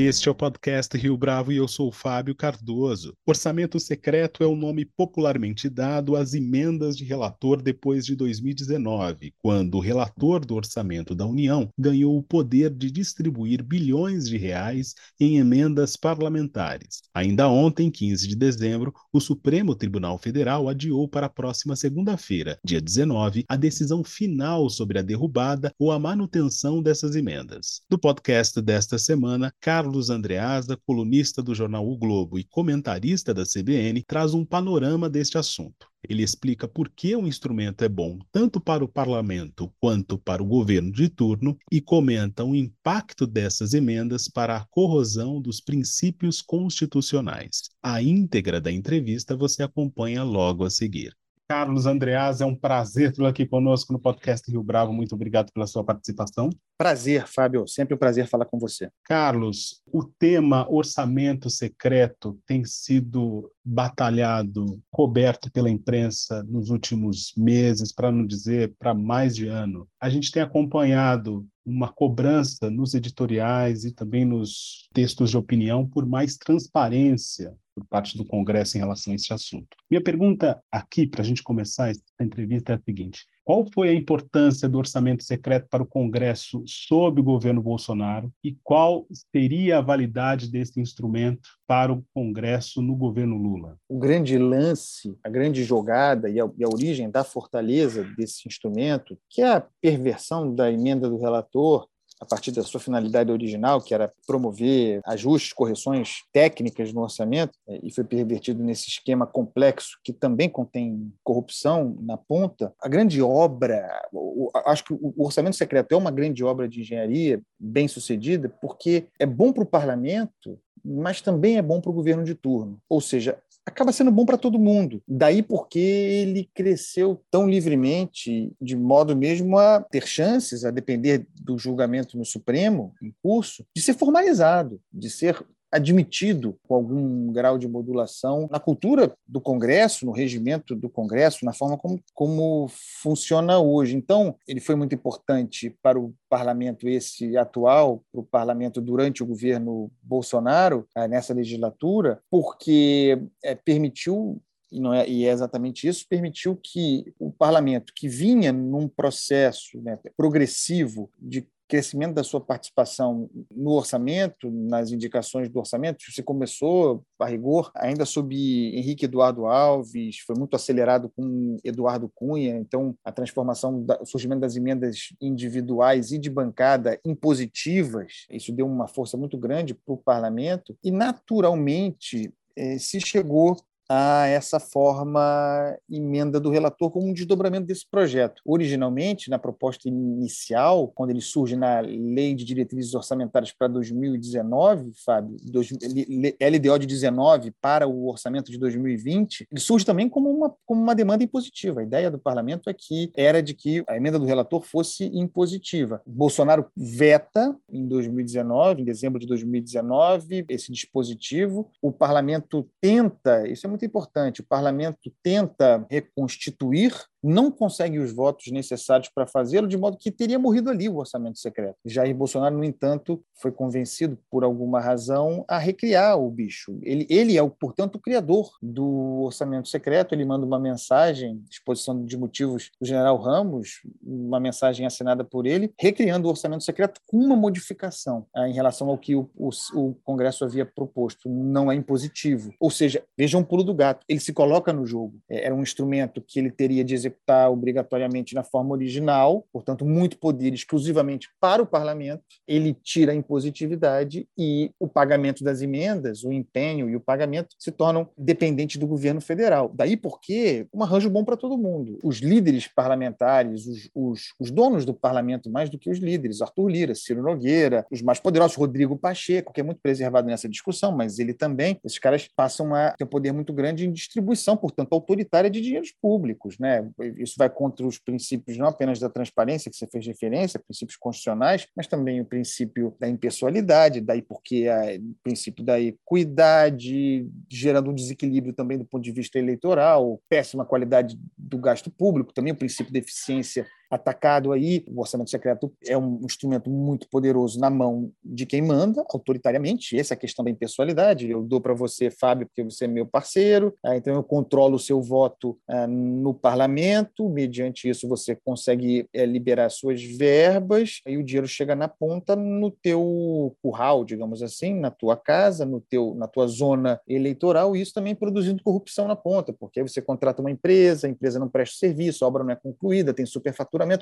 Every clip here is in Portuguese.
Este é o podcast Rio Bravo e eu sou o Fábio Cardoso. Orçamento secreto é o nome popularmente dado às emendas de relator depois de 2019, quando o relator do orçamento da União ganhou o poder de distribuir bilhões de reais em emendas parlamentares. Ainda ontem, 15 de dezembro, o Supremo Tribunal Federal adiou para a próxima segunda-feira, dia 19, a decisão final sobre a derrubada ou a manutenção dessas emendas. No podcast desta semana, Carlos Carlos Andreasa, colunista do jornal O Globo e comentarista da CBN, traz um panorama deste assunto. Ele explica por que o instrumento é bom tanto para o parlamento quanto para o governo de turno e comenta o impacto dessas emendas para a corrosão dos princípios constitucionais. A íntegra da entrevista você acompanha logo a seguir. Carlos Andreas, é um prazer tê-lo aqui conosco no podcast Rio Bravo. Muito obrigado pela sua participação. Prazer, Fábio. Sempre um prazer falar com você. Carlos, o tema orçamento secreto tem sido batalhado, coberto pela imprensa nos últimos meses, para não dizer para mais de ano. A gente tem acompanhado uma cobrança nos editoriais e também nos textos de opinião por mais transparência por parte do Congresso em relação a esse assunto. Minha pergunta aqui, para a gente começar essa entrevista, é a seguinte: qual foi a importância do orçamento secreto para o Congresso sob o governo Bolsonaro e qual seria a validade desse instrumento para o Congresso no governo Lula? O grande lance, a grande jogada e a, e a origem da fortaleza desse instrumento, que é a perversão da emenda do relator a partir da sua finalidade original, que era promover ajustes, correções técnicas no orçamento, é, e foi pervertido nesse esquema complexo que também contém corrupção na ponta. A grande obra, acho que o orçamento secreto é uma grande obra de engenharia bem sucedida, porque é bom para o parlamento mas também é bom para o governo de turno. Ou seja, acaba sendo bom para todo mundo. Daí porque ele cresceu tão livremente, de modo mesmo a ter chances, a depender do julgamento no Supremo em curso, de ser formalizado, de ser admitido com algum grau de modulação na cultura do Congresso, no regimento do Congresso, na forma como, como funciona hoje. Então, ele foi muito importante para o parlamento esse atual, para o parlamento durante o governo Bolsonaro, eh, nessa legislatura, porque é, permitiu e, não é, e é exatamente isso, permitiu que o parlamento, que vinha num processo né, progressivo de crescimento da sua participação no orçamento, nas indicações do orçamento. Você começou, a rigor, ainda sob Henrique Eduardo Alves, foi muito acelerado com Eduardo Cunha, então a transformação, o surgimento das emendas individuais e de bancada impositivas, isso deu uma força muito grande para o parlamento, e naturalmente eh, se chegou a essa forma emenda do relator como um desdobramento desse projeto. Originalmente, na proposta inicial, quando ele surge na Lei de Diretrizes Orçamentárias para 2019, Fábio, LDO de 19 para o orçamento de 2020, ele surge também como uma, como uma demanda impositiva. A ideia do parlamento é que era de que a emenda do relator fosse impositiva. Bolsonaro veta em 2019, em dezembro de 2019, esse dispositivo. O parlamento tenta, isso é muito muito importante. O parlamento tenta reconstituir não consegue os votos necessários para fazê-lo, de modo que teria morrido ali o orçamento secreto. Jair Bolsonaro, no entanto, foi convencido, por alguma razão, a recriar o bicho. Ele, ele é, portanto, o criador do orçamento secreto. Ele manda uma mensagem, exposição de motivos do general Ramos, uma mensagem assinada por ele, recriando o orçamento secreto com uma modificação ah, em relação ao que o, o, o Congresso havia proposto. Não é impositivo. Ou seja, vejam um pulo do gato. Ele se coloca no jogo. É, era um instrumento que ele teria de executar obrigatoriamente na forma original, portanto, muito poder exclusivamente para o parlamento, ele tira a impositividade e o pagamento das emendas, o empenho e o pagamento se tornam dependentes do governo federal. Daí porque um arranjo bom para todo mundo. Os líderes parlamentares, os, os, os donos do parlamento, mais do que os líderes, Arthur Lira, Ciro Nogueira, os mais poderosos, Rodrigo Pacheco, que é muito preservado nessa discussão, mas ele também, esses caras passam a ter um poder muito grande em distribuição, portanto, autoritária de dinheiros públicos, né? Isso vai contra os princípios não apenas da transparência, que você fez referência, princípios constitucionais, mas também o princípio da impessoalidade, daí porque o princípio da equidade, gerando um desequilíbrio também do ponto de vista eleitoral, péssima qualidade do gasto público, também o princípio da eficiência atacado aí. O orçamento secreto é um instrumento muito poderoso na mão de quem manda, autoritariamente. Essa é a questão da impessoalidade. Eu dou para você, Fábio, porque você é meu parceiro, ah, então eu controlo o seu voto ah, no parlamento, mediante isso você consegue eh, liberar suas verbas, e o dinheiro chega na ponta no teu curral, digamos assim, na tua casa, no teu, na tua zona eleitoral, e isso também produzindo corrupção na ponta, porque aí você contrata uma empresa, a empresa não presta serviço, a obra não é concluída, tem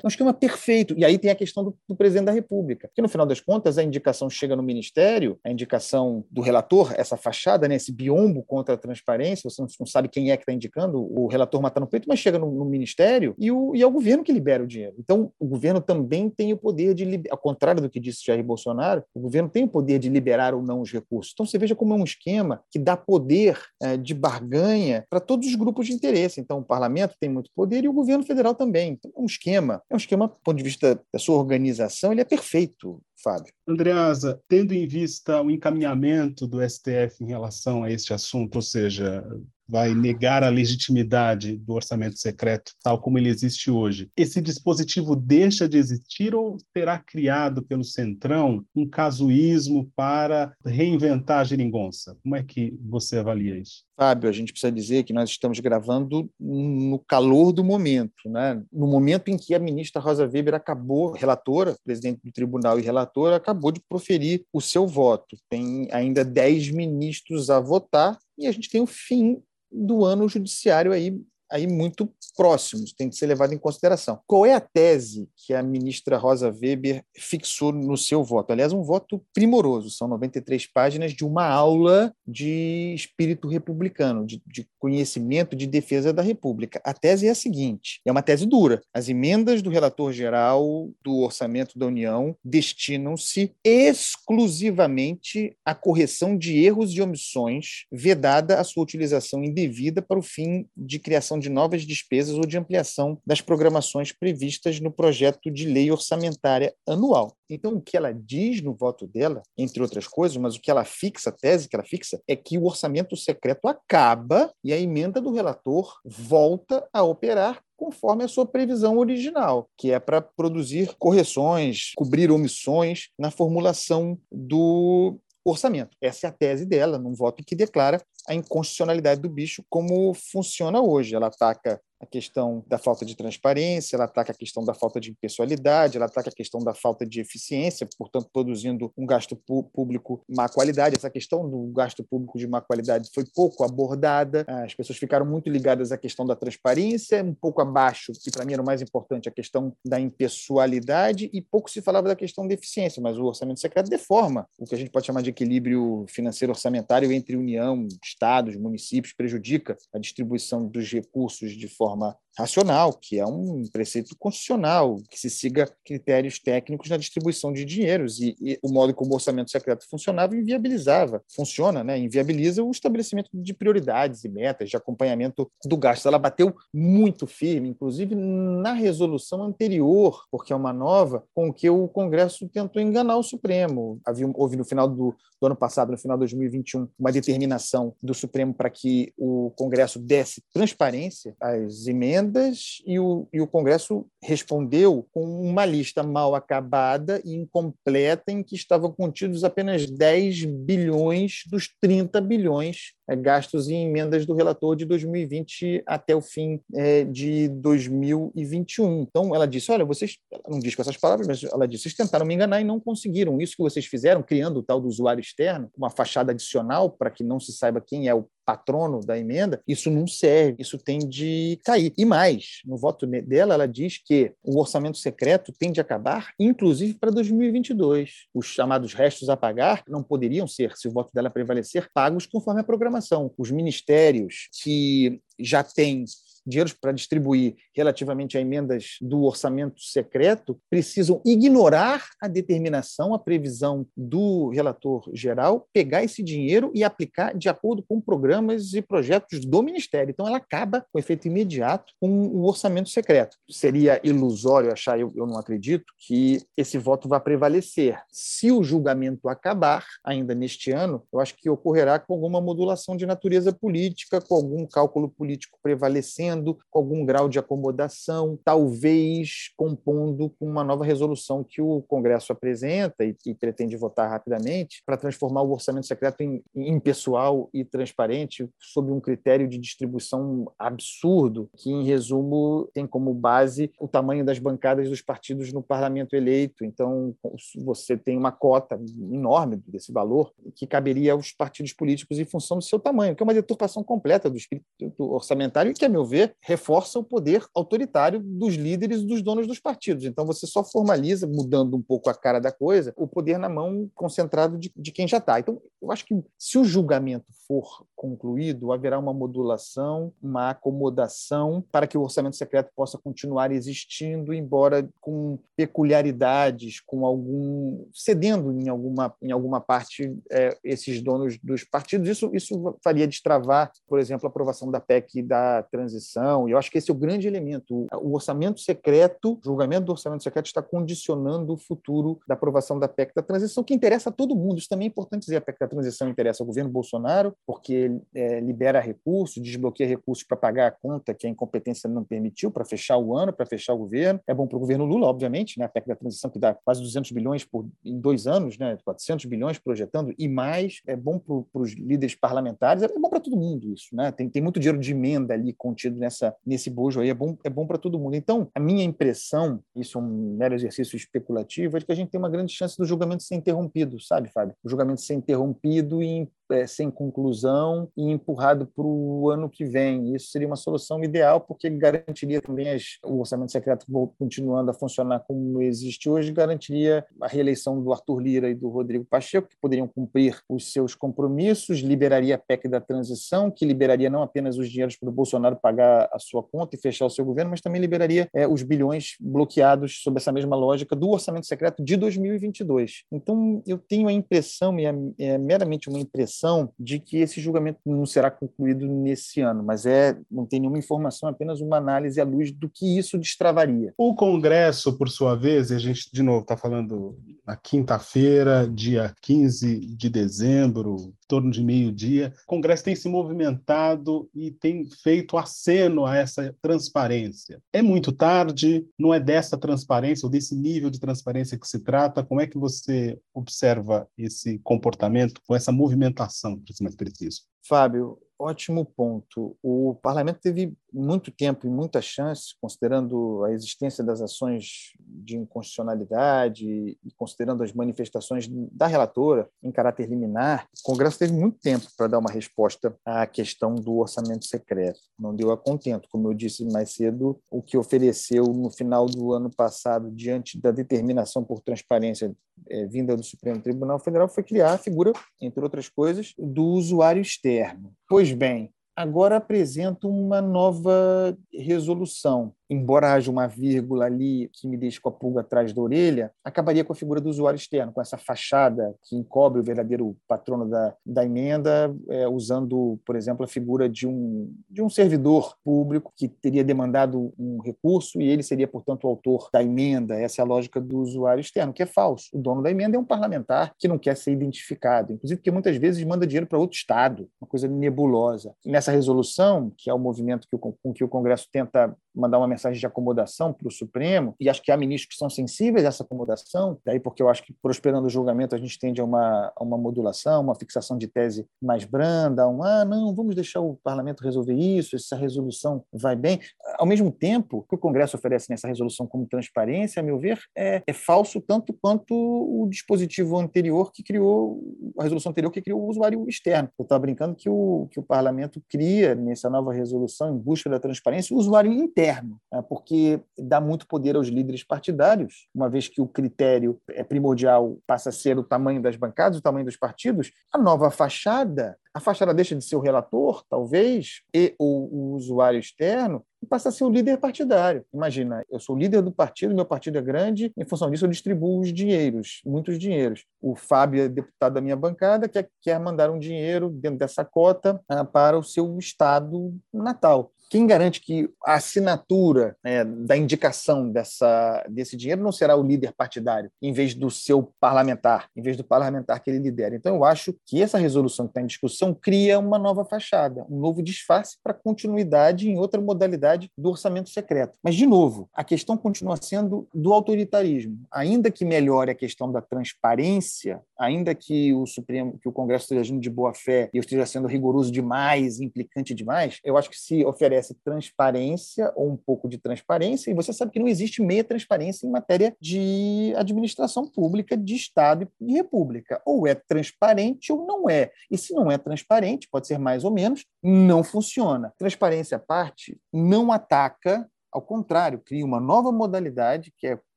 um esquema perfeito. E aí tem a questão do, do presidente da República, que no final das contas a indicação chega no ministério, a indicação do relator, essa fachada, né, esse biombo contra a transparência, você não, sabe quem é que está indicando, o relator matando o peito, mas chega no, no ministério e, o, e é o governo que libera o dinheiro. Então, o governo também tem o poder de, ao contrário do que disse Jair Bolsonaro, o governo tem o poder de liberar ou não os recursos. Então, você veja como é um esquema que dá poder é, de barganha para todos os grupos de interesse. Então, o parlamento tem muito poder e o governo federal também. Então, é um esquema, é um esquema, do ponto de vista da sua organização, ele é perfeito. Fábio. Andreasa, tendo em vista o encaminhamento do STF em relação a este assunto, ou seja, vai negar a legitimidade do orçamento secreto tal como ele existe hoje. Esse dispositivo deixa de existir ou será criado pelo Centrão um casuísmo para reinventar a geringonça? Como é que você avalia isso? Fábio, a gente precisa dizer que nós estamos gravando no calor do momento, né? no momento em que a ministra Rosa Weber acabou, relatora, presidente do tribunal e relatora, acabou de proferir o seu voto. Tem ainda dez ministros a votar e a gente tem o fim do ano judiciário aí aí muito próximos, tem que ser levado em consideração. Qual é a tese que a ministra Rosa Weber fixou no seu voto? Aliás, um voto primoroso, são 93 páginas de uma aula de espírito republicano, de, de conhecimento de defesa da República. A tese é a seguinte, é uma tese dura. As emendas do relator geral do orçamento da União destinam-se exclusivamente à correção de erros e omissões, vedada a sua utilização indevida para o fim de criação de novas despesas ou de ampliação das programações previstas no projeto de lei orçamentária anual. Então, o que ela diz no voto dela, entre outras coisas, mas o que ela fixa, a tese que ela fixa, é que o orçamento secreto acaba e a emenda do relator volta a operar conforme a sua previsão original, que é para produzir correções, cobrir omissões na formulação do orçamento. Essa é a tese dela, num voto que declara a inconstitucionalidade do bicho como funciona hoje. Ela ataca a questão da falta de transparência, ela ataca a questão da falta de impessoalidade, ela ataca a questão da falta de eficiência, portanto, produzindo um gasto público má qualidade. Essa questão do gasto público de má qualidade foi pouco abordada, as pessoas ficaram muito ligadas à questão da transparência, um pouco abaixo, que para mim era o mais importante, a questão da impessoalidade, e pouco se falava da questão da eficiência, mas o orçamento secreto deforma o que a gente pode chamar de equilíbrio financeiro orçamentário entre União, Estados, municípios, prejudica a distribuição dos recursos de forma forma racional, que é um preceito constitucional, que se siga critérios técnicos na distribuição de dinheiros. E, e, o modo como o orçamento secreto funcionava inviabilizava, funciona, né? inviabiliza o estabelecimento de prioridades e metas de acompanhamento do gasto. Ela bateu muito firme, inclusive na resolução anterior, porque é uma nova, com que o Congresso tentou enganar o Supremo. Havia, houve no final do, do ano passado, no final de 2021, uma determinação do Supremo para que o Congresso desse transparência às emendas emendas e o, e o Congresso respondeu com uma lista mal acabada e incompleta em que estavam contidos apenas 10 bilhões dos 30 bilhões é, gastos em emendas do relator de 2020 até o fim é, de 2021. Então, ela disse: Olha, vocês, não diz com essas palavras, mas ela disse: vocês tentaram me enganar e não conseguiram. Isso que vocês fizeram, criando o tal do usuário externo, uma fachada adicional para que não se saiba quem é o patrono da emenda, isso não serve, isso tem de cair. E mais, no voto dela, ela diz que o orçamento secreto tem de acabar, inclusive para 2022. Os chamados restos a pagar não poderiam ser, se o voto dela prevalecer, pagos conforme a programação. Os ministérios que já têm dinheiros para distribuir relativamente a emendas do orçamento secreto precisam ignorar a determinação, a previsão do relator geral, pegar esse dinheiro e aplicar de acordo com programas e projetos do Ministério. Então, ela acaba com efeito imediato com o orçamento secreto. Seria ilusório achar, eu, eu não acredito, que esse voto vá prevalecer. Se o julgamento acabar ainda neste ano, eu acho que ocorrerá com alguma modulação de natureza política, com algum cálculo político prevalecendo crescendo, com algum grau de acomodação, talvez compondo com uma nova resolução que o Congresso apresenta e, e pretende votar rapidamente para transformar o orçamento secreto em, em pessoal e transparente sob um critério de distribuição absurdo, que, em resumo, tem como base o tamanho das bancadas dos partidos no parlamento eleito. Então, você tem uma cota enorme desse valor que caberia aos partidos políticos em função do seu tamanho, que é uma deturpação completa do espírito orçamentário e que, a meu ver, reforça o poder autoritário dos líderes e dos donos dos partidos. Então, você só formaliza, mudando um pouco a cara da coisa, o poder na mão concentrado de, de quem já está. Então, eu acho que se o julgamento for concluído, haverá uma modulação, uma acomodação para que o orçamento secreto possa continuar existindo, embora com peculiaridades, com algum cedendo em alguma em alguma parte é, esses donos dos partidos. Isso isso faria destravar, por exemplo, a aprovação da PEC da transição. E eu acho que esse é o grande elemento. O orçamento secreto, o julgamento do orçamento secreto está condicionando o futuro da aprovação da PEC da transição, que interessa a todo mundo. Isso também é importante dizer. A PEC da transição interessa ao governo Bolsonaro, porque é, libera recursos, desbloqueia recursos para pagar a conta que a incompetência não permitiu, para fechar o ano, para fechar o governo. É bom para o governo Lula, obviamente, né? a PEC da transição que dá quase 200 bilhões por, em dois anos, né? 400 bilhões projetando e mais. É bom para os líderes parlamentares, é bom para todo mundo isso. Né? Tem, tem muito dinheiro de emenda ali contido nessa, nesse bojo aí, é bom, é bom para todo mundo. Então, a minha impressão, isso é um mero exercício especulativo, é que a gente tem uma grande chance do julgamento ser interrompido, sabe, Fábio? O julgamento ser interrompido e é, sem conclusão e empurrado para o ano que vem. Isso seria uma solução ideal, porque garantiria também as, o orçamento secreto continuando a funcionar como existe hoje, garantiria a reeleição do Arthur Lira e do Rodrigo Pacheco, que poderiam cumprir os seus compromissos, liberaria a PEC da transição, que liberaria não apenas os dinheiros para o Bolsonaro pagar a sua conta e fechar o seu governo, mas também liberaria é, os bilhões bloqueados sob essa mesma lógica do orçamento secreto de 2022. Então, eu tenho a impressão, e é, é meramente uma impressão, impressão de que esse julgamento não será concluído nesse ano, mas é não tem nenhuma informação, apenas uma análise à luz do que isso destravaria. O Congresso, por sua vez, e a gente de novo está falando na quinta-feira, dia 15 de dezembro, em torno de meio-dia, o Congresso tem se movimentado e tem feito aceno a essa transparência. É muito tarde, não é dessa transparência ou desse nível de transparência que se trata. Como é que você observa esse comportamento com essa movimentação? para ser mais preciso. Fábio, ótimo ponto. O parlamento teve muito tempo e muita chance, considerando a existência das ações de inconstitucionalidade e considerando as manifestações da relatora em caráter liminar, o Congresso teve muito tempo para dar uma resposta à questão do orçamento secreto. Não deu a contento, como eu disse mais cedo, o que ofereceu no final do ano passado, diante da determinação por transparência é, vinda do Supremo Tribunal Federal, foi criar a figura, entre outras coisas, do usuário externo. Pois bem, agora apresenta uma nova resolução embora haja uma vírgula ali que me deixe com a pulga atrás da orelha, acabaria com a figura do usuário externo, com essa fachada que encobre o verdadeiro patrono da, da emenda, é, usando, por exemplo, a figura de um, de um servidor público que teria demandado um recurso e ele seria, portanto, o autor da emenda. Essa é a lógica do usuário externo, que é falso. O dono da emenda é um parlamentar que não quer ser identificado, inclusive porque muitas vezes manda dinheiro para outro Estado, uma coisa nebulosa. E nessa resolução, que é o movimento que o, com que o Congresso tenta mandar uma mensagem de acomodação para o Supremo, e acho que há ministros que são sensíveis a essa acomodação, daí porque eu acho que, prosperando o julgamento, a gente tende a uma, a uma modulação, uma fixação de tese mais branda, um, ah, não, vamos deixar o parlamento resolver isso, essa resolução vai bem. Ao mesmo tempo, o que o Congresso oferece nessa resolução como transparência, a meu ver, é, é falso tanto quanto o dispositivo anterior que criou, a resolução anterior que criou o usuário externo. Eu estava brincando que o, que o parlamento cria, nessa nova resolução, em busca da transparência, o usuário interno? Porque dá muito poder aos líderes partidários, uma vez que o critério é primordial passa a ser o tamanho das bancadas, o tamanho dos partidos, a nova fachada a fachada deixa de ser o relator, talvez, e ou o usuário externo, e passa a ser o líder partidário. Imagina, eu sou líder do partido, meu partido é grande, em função disso eu distribuo os dinheiros, muitos dinheiros. O Fábio é deputado da minha bancada, quer, quer mandar um dinheiro dentro dessa cota ah, para o seu estado natal. quem garante que a assinatura né, da indicação dessa, desse dinheiro não será o líder partidário, em vez do seu parlamentar, em vez do parlamentar que ele lidera? Então, eu acho que essa resolução que está em discussão cria uma nova fachada, um novo disfarce para continuidade em outra modalidade do orçamento secreto. Mas, de novo, a questão continua sendo do autoritarismo. Ainda que melhore a questão da transparência, ainda que o Supremo, que o Congresso esteja agindo de boa fé e esteja sendo rigoroso demais, implicante demais, eu acho que se oferece transparência ou um pouco de transparência, e você sabe que não existe meia transparência em matéria de administração pública, de Estado e República. Ou é transparente ou não é. E se não é transparente, pode ser mais ou menos, não funciona. Transparência à parte não ataca ao contrário, cria uma nova modalidade que é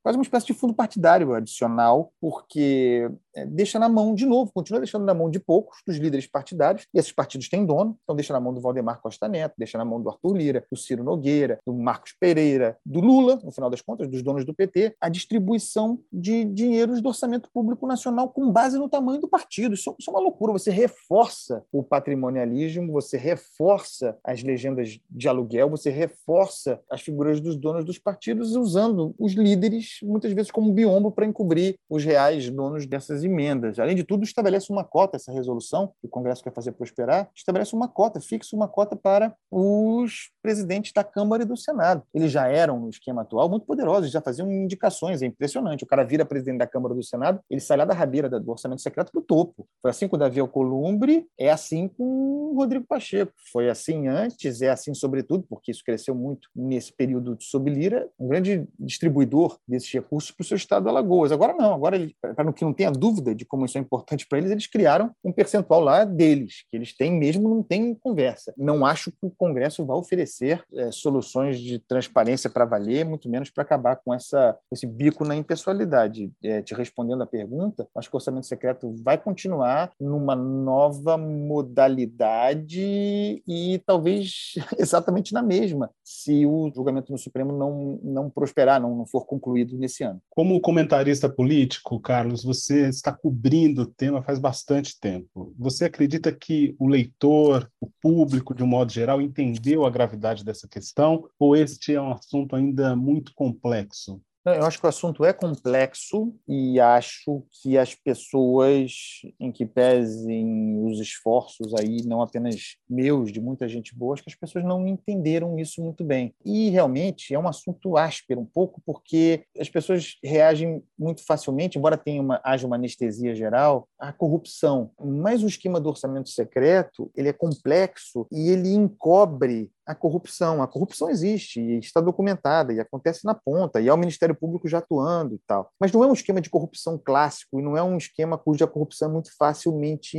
quase uma espécie de fundo partidário adicional, porque é, deixa na mão, de novo, continua deixando na mão de poucos, dos líderes partidários, e esses partidos têm dono, então deixa na mão do Valdemar Costa Neto, deixa na mão do Arthur Lira, do Ciro Nogueira, do Marcos Pereira, do Lula, no final das contas, dos donos do PT, a distribuição de dinheiros do orçamento público nacional com base no tamanho do partido. Isso, isso é uma loucura, você reforça o patrimonialismo, você reforça as legendas de aluguel, você reforça as figuras dos donos dos partidos usando os líderes muitas vezes como biombo para encobrir os reais donos dessas emendas. Além de tudo, estabelece uma cota, essa resolução que o Congresso quer fazer prosperar, estabelece uma cota, fixa uma cota para os presidentes da Câmara e do Senado. Eles já eram, no esquema atual, muito poderosos, já faziam indicações, é impressionante. O cara vira presidente da Câmara e do Senado, ele sai lá da rabeira do orçamento secreto para o topo. Foi assim com o Davi Alcolumbre, é assim com o Rodrigo Pacheco. Foi assim antes, é assim sobretudo, porque isso cresceu muito nesse período de sob Lira, um grande distribuidor desses recursos para o seu estado Alagoas. Agora não, agora, para que não tenha dúvida de como isso é importante para eles, eles criaram um percentual lá deles, que eles têm mesmo, não tem conversa. Não acho que o Congresso vai oferecer é, soluções de transparência para valer, muito menos para acabar com essa, esse bico na impessoalidade. É, te respondendo à pergunta, acho que o orçamento secreto vai continuar numa nova modalidade e talvez exatamente na mesma, se o julgamento no Supremo não, não prosperar, não, não for concluído nesse ano. Como comentarista político, Carlos, você está cobrindo o tema faz bastante tempo. Você acredita que o leitor, o público, de um modo geral, entendeu a gravidade dessa questão ou este é um assunto ainda muito complexo? Eu acho que o assunto é complexo e acho que as pessoas, em que pesem os esforços aí, não apenas meus, de muita gente boa, acho que as pessoas não entenderam isso muito bem. E realmente é um assunto áspero um pouco, porque as pessoas reagem muito facilmente, embora tenha uma, haja uma anestesia geral, à corrupção. Mas o esquema do orçamento secreto ele é complexo e ele encobre a corrupção. A corrupção existe e está documentada e acontece na ponta, e é o Ministério Público já atuando e tal. Mas não é um esquema de corrupção clássico e não é um esquema cuja corrupção é muito facilmente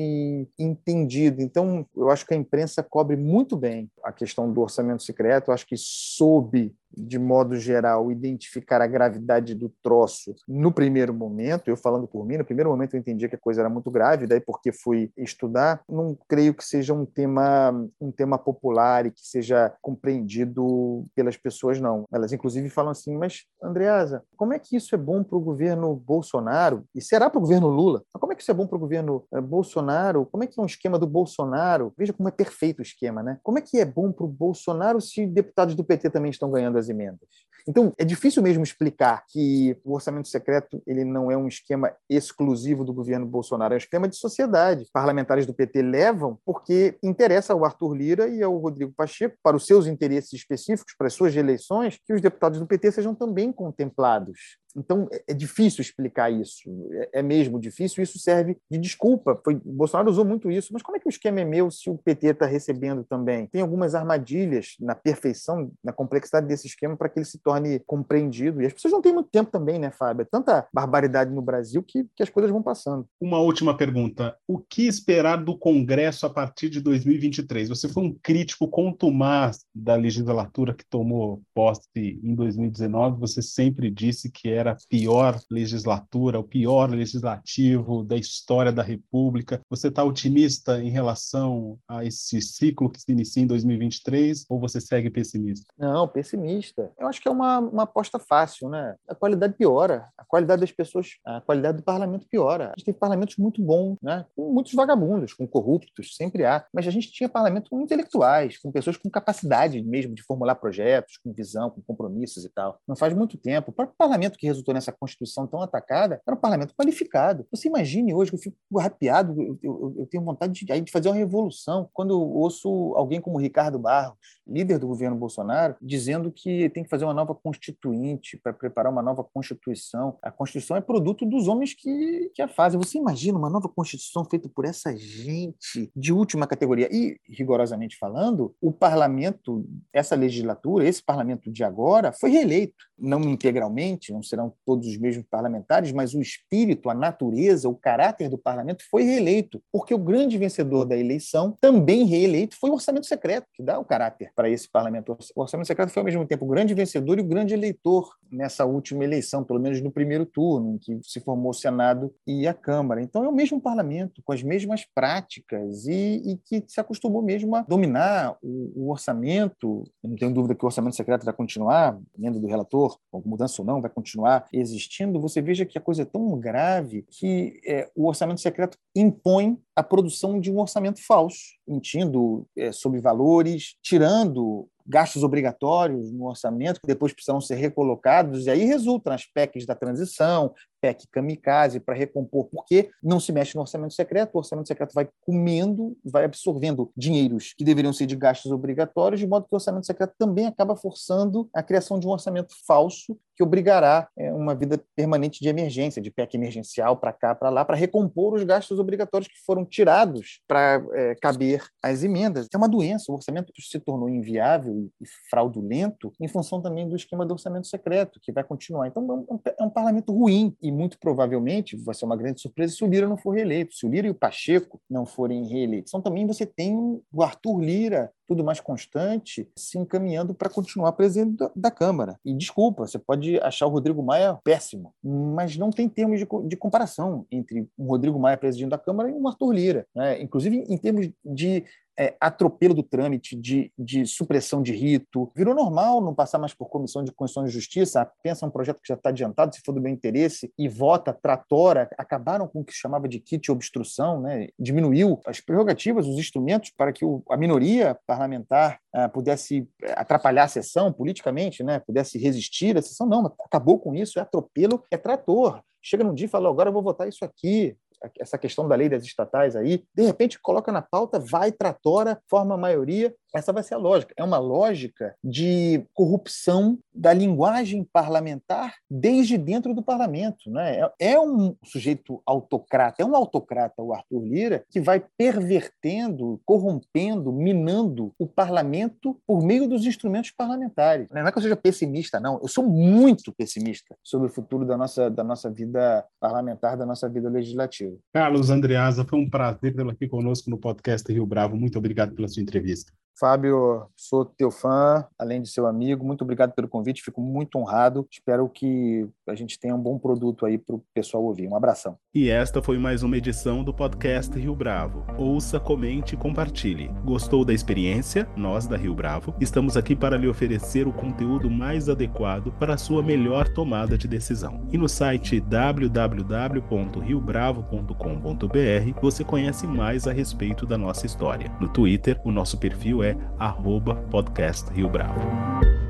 entendida. Então, eu acho que a imprensa cobre muito bem a questão do orçamento secreto, eu acho que soube de modo geral, identificar a gravidade do troço no primeiro momento. Eu falando por mim, no primeiro momento eu entendia que a coisa era muito grave, daí porque fui estudar, não creio que seja um tema um tema popular e que seja compreendido pelas pessoas não. Elas inclusive falam assim: "Mas Andreasa, como é que isso é bom para o governo Bolsonaro e será para o governo Lula? Mas como é que isso é bom para o governo eh, Bolsonaro? Como é que é um esquema do Bolsonaro? Veja como é perfeito o esquema, né? Como é que é bom para o Bolsonaro se deputados do PT também estão ganhando das emendas. Então, é difícil mesmo explicar que o orçamento secreto ele não é um esquema exclusivo do governo Bolsonaro, é um esquema de sociedade. Parlamentares do PT levam porque interessa ao Arthur Lira e ao Rodrigo Pacheco, para os seus interesses específicos, para as suas eleições, que os deputados do PT sejam também contemplados. Então, é, é difícil explicar isso. É, é mesmo difícil. Isso serve de desculpa. Foi, Bolsonaro usou muito isso. Mas como é que o esquema é meu se o PT está recebendo também? Tem algumas armadilhas na perfeição, na complexidade desse esquema para que ele se torne compreendido. E as pessoas não têm muito tempo também, né, Fábio? É tanta barbaridade no Brasil que, que as coisas vão passando. Uma última pergunta. O que esperar do Congresso a partir de 2023? Você foi um crítico contumaz da legislatura que tomou posse em 2019. Você sempre disse que considera a pior legislatura, o pior legislativo da história da República. Você está otimista em relação a esse ciclo que se inicia em 2023 ou você segue pessimista? Não, pessimista. Eu acho que é uma, uma aposta fácil, né? A qualidade piora, a qualidade das pessoas, a qualidade do parlamento piora. A gente tem parlamentos muito bons, né? Com muitos vagabundos, com corruptos, sempre há. Mas a gente tinha parlamentos com intelectuais, com pessoas com capacidade mesmo de formular projetos, com visão, com compromissos e tal. Não faz muito tempo. O próprio parlamento que resultou nessa Constituição tão atacada era um parlamento qualificado. Você imagine hoje, eu fico arrepiado, eu, eu, eu tenho vontade de, de fazer uma revolução quando eu ouço alguém como Ricardo Barros, líder do governo Bolsonaro, dizendo que tem que fazer uma nova constituinte para preparar uma nova Constituição. A Constituição é produto dos homens que, que a fazem. Você imagina uma nova Constituição feita por essa gente de última categoria? E, rigorosamente falando, o parlamento, essa legislatura, esse parlamento de agora, foi reeleito. Não integralmente, não serão todos os mesmos parlamentares, mas o espírito, a natureza, o caráter do parlamento foi reeleito, porque o grande vencedor da eleição, também reeleito, foi o orçamento secreto, que dá o caráter para esse parlamento. O orçamento secreto foi ao mesmo tempo o grande vencedor e o grande eleitor nessa última eleição, pelo menos no primeiro turno, em que se formou o Senado e a Câmara. Então é o mesmo parlamento, com as mesmas práticas e, e que se acostumou mesmo a dominar o, o orçamento. Eu não tenho dúvida que o orçamento secreto vai continuar, lendo do relator, mudança ou não, vai continuar existindo. Você veja que a coisa é tão grave que é, o orçamento secreto impõe a produção de um orçamento falso, mentindo é, sobre valores, tirando gastos obrigatórios no orçamento que depois precisam ser recolocados, e aí resulta nas PECs da transição, PEC kamikaze para recompor, porque não se mexe no orçamento secreto, o orçamento secreto vai comendo, vai absorvendo dinheiros que deveriam ser de gastos obrigatórios, de modo que o orçamento secreto também acaba forçando a criação de um orçamento falso que obrigará é, uma vida permanente de emergência, de PEC emergencial para cá, para lá, para recompor os gastos obrigatórios que foram tirados para é, caber às emendas. É uma doença, o orçamento se tornou inviável e fraudulento em função também do esquema do orçamento secreto, que vai continuar. Então, é um, é um parlamento ruim e muito provavelmente vai ser uma grande surpresa se o Lira não for reeleito, se o Lira e o Pacheco não forem reeleitos. Então, também você tem o Arthur Lira tudo mais constante, se encaminhando para continuar presidente da, da, Câmara. E desculpa, você pode achar o Rodrigo Maia péssimo, mas não tem termos de, de comparação entre um Rodrigo Maia presidente da Câmara e um Arthur Lira. Né? Inclusive, em termos de é, atropelo do trâmite, de, de supressão de rito. Virou normal não passar mais por comissão de Constituição e Justiça, pensa um projeto que já está adiantado, se for do meu interesse, e vota, tratora, acabaram com o que chamava de kit obstrução, né? diminuiu as prerrogativas, os instrumentos para que o, a minoria parlamentar uh, pudesse atrapalhar a sessão politicamente, né? pudesse resistir à sessão. Não, acabou com isso, é atropelo, é trator chega num dia e fala: agora eu vou votar isso aqui essa questão da lei das estatais aí, de repente coloca na pauta, vai, tratora, forma a maioria. Essa vai ser a lógica. É uma lógica de corrupção da linguagem parlamentar desde dentro do parlamento. Né? É, é um sujeito autocrata, é um autocrata, o Arthur Lira, que vai pervertendo, corrompendo, minando o parlamento por meio dos instrumentos parlamentares. Não é que eu seja pessimista, não. Eu sou muito pessimista sobre o futuro da nossa, da nossa vida parlamentar, da nossa vida legislativa. Carlos Andreasa, foi um prazer tê-lo aqui conosco no podcast Rio Bravo. Muito obrigado pela sua entrevista. Fábio, sou teu fã, além de seu amigo. Muito obrigado pelo convite, fico muito honrado. Espero que a gente tenha um bom produto aí para o pessoal ouvir. Um abração. E esta foi mais uma edição do podcast Rio Bravo. Ouça, comente e compartilhe. Gostou da experiência? Nós, da Rio Bravo, estamos aqui para lhe oferecer o conteúdo mais adequado para a sua melhor tomada de decisão. E no site www.riobravo.com.br você conhece mais a respeito da nossa história. No Twitter, o nosso perfil é arroba podcast Rio Bravo.